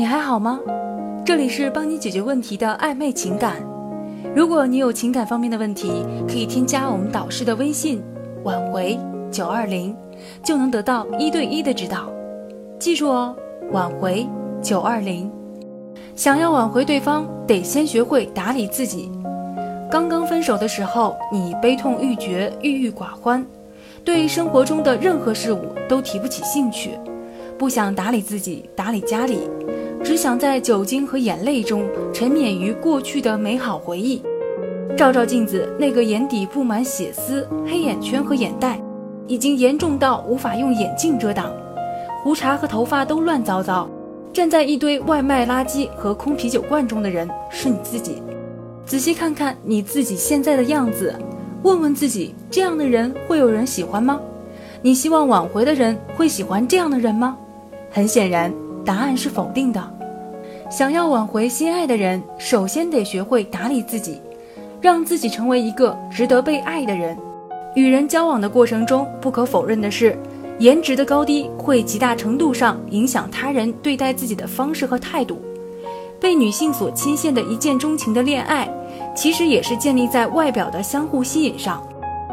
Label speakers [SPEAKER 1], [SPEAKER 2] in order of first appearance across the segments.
[SPEAKER 1] 你还好吗？这里是帮你解决问题的暧昧情感。如果你有情感方面的问题，可以添加我们导师的微信“挽回九二零”，就能得到一对一的指导。记住哦，挽回九二零。想要挽回对方，得先学会打理自己。刚刚分手的时候，你悲痛欲绝、郁郁寡欢，对生活中的任何事物都提不起兴趣，不想打理自己、打理家里。只想在酒精和眼泪中沉湎于过去的美好回忆，照照镜子，那个眼底布满血丝、黑眼圈和眼袋，已经严重到无法用眼镜遮挡，胡茬和头发都乱糟糟。站在一堆外卖垃圾和空啤酒罐中的人是你自己。仔细看看你自己现在的样子，问问自己：这样的人会有人喜欢吗？你希望挽回的人会喜欢这样的人吗？很显然。答案是否定的。想要挽回心爱的人，首先得学会打理自己，让自己成为一个值得被爱的人。与人交往的过程中，不可否认的是，颜值的高低会极大程度上影响他人对待自己的方式和态度。被女性所倾羡的一见钟情的恋爱，其实也是建立在外表的相互吸引上。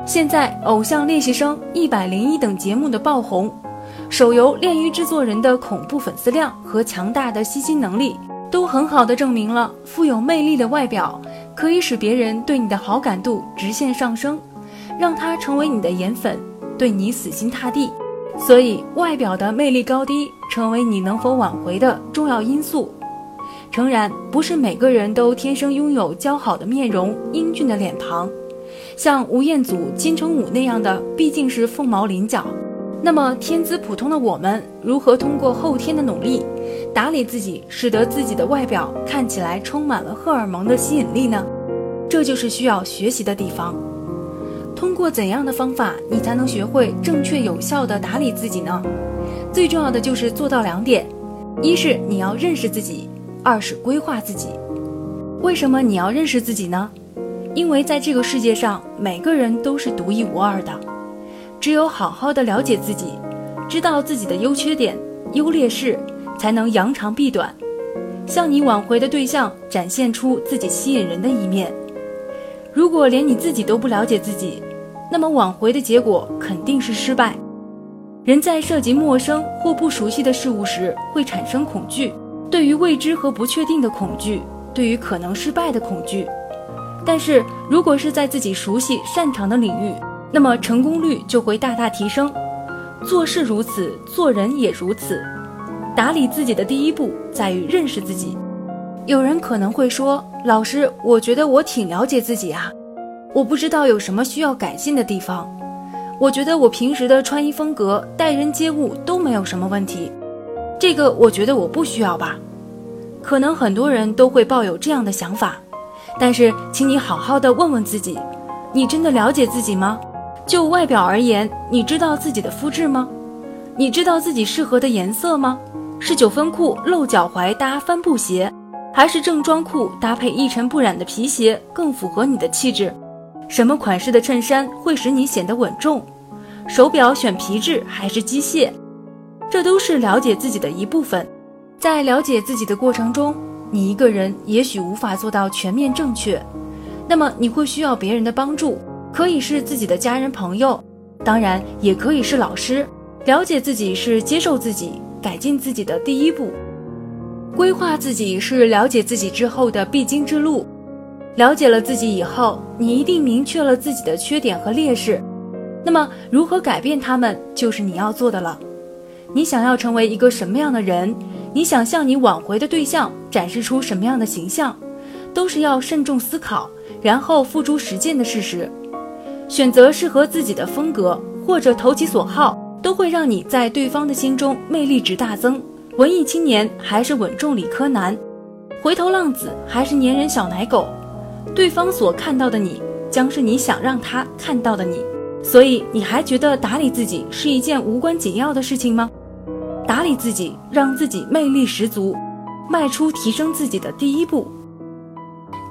[SPEAKER 1] 现在，《偶像练习生》一百零一等节目的爆红。手游《炼狱制作人》的恐怖粉丝量和强大的吸金能力，都很好的证明了富有魅力的外表可以使别人对你的好感度直线上升，让他成为你的颜粉，对你死心塌地。所以，外表的魅力高低成为你能否挽回的重要因素。诚然，不是每个人都天生拥有姣好的面容、英俊的脸庞，像吴彦祖、金城武那样的，毕竟是凤毛麟角。那么，天资普通的我们，如何通过后天的努力，打理自己，使得自己的外表看起来充满了荷尔蒙的吸引力呢？这就是需要学习的地方。通过怎样的方法，你才能学会正确有效的打理自己呢？最重要的就是做到两点：一是你要认识自己，二是规划自己。为什么你要认识自己呢？因为在这个世界上，每个人都是独一无二的。只有好好的了解自己，知道自己的优缺点、优劣势，才能扬长避短，向你挽回的对象展现出自己吸引人的一面。如果连你自己都不了解自己，那么挽回的结果肯定是失败。人在涉及陌生或不熟悉的事物时，会产生恐惧，对于未知和不确定的恐惧，对于可能失败的恐惧。但是如果是在自己熟悉、擅长的领域，那么成功率就会大大提升，做事如此，做人也如此。打理自己的第一步在于认识自己。有人可能会说：“老师，我觉得我挺了解自己啊，我不知道有什么需要改进的地方。我觉得我平时的穿衣风格、待人接物都没有什么问题，这个我觉得我不需要吧？”可能很多人都会抱有这样的想法，但是，请你好好的问问自己：你真的了解自己吗？就外表而言，你知道自己的肤质吗？你知道自己适合的颜色吗？是九分裤露脚踝搭帆布鞋，还是正装裤搭配一尘不染的皮鞋更符合你的气质？什么款式的衬衫会使你显得稳重？手表选皮质还是机械？这都是了解自己的一部分。在了解自己的过程中，你一个人也许无法做到全面正确，那么你会需要别人的帮助。可以是自己的家人朋友，当然也可以是老师。了解自己是接受自己、改进自己的第一步，规划自己是了解自己之后的必经之路。了解了自己以后，你一定明确了自己的缺点和劣势，那么如何改变他们，就是你要做的了。你想要成为一个什么样的人？你想向你挽回的对象展示出什么样的形象，都是要慎重思考，然后付诸实践的事实。选择适合自己的风格，或者投其所好，都会让你在对方的心中魅力值大增。文艺青年还是稳重理科男，回头浪子还是粘人小奶狗，对方所看到的你，将是你想让他看到的你。所以，你还觉得打理自己是一件无关紧要的事情吗？打理自己，让自己魅力十足，迈出提升自己的第一步。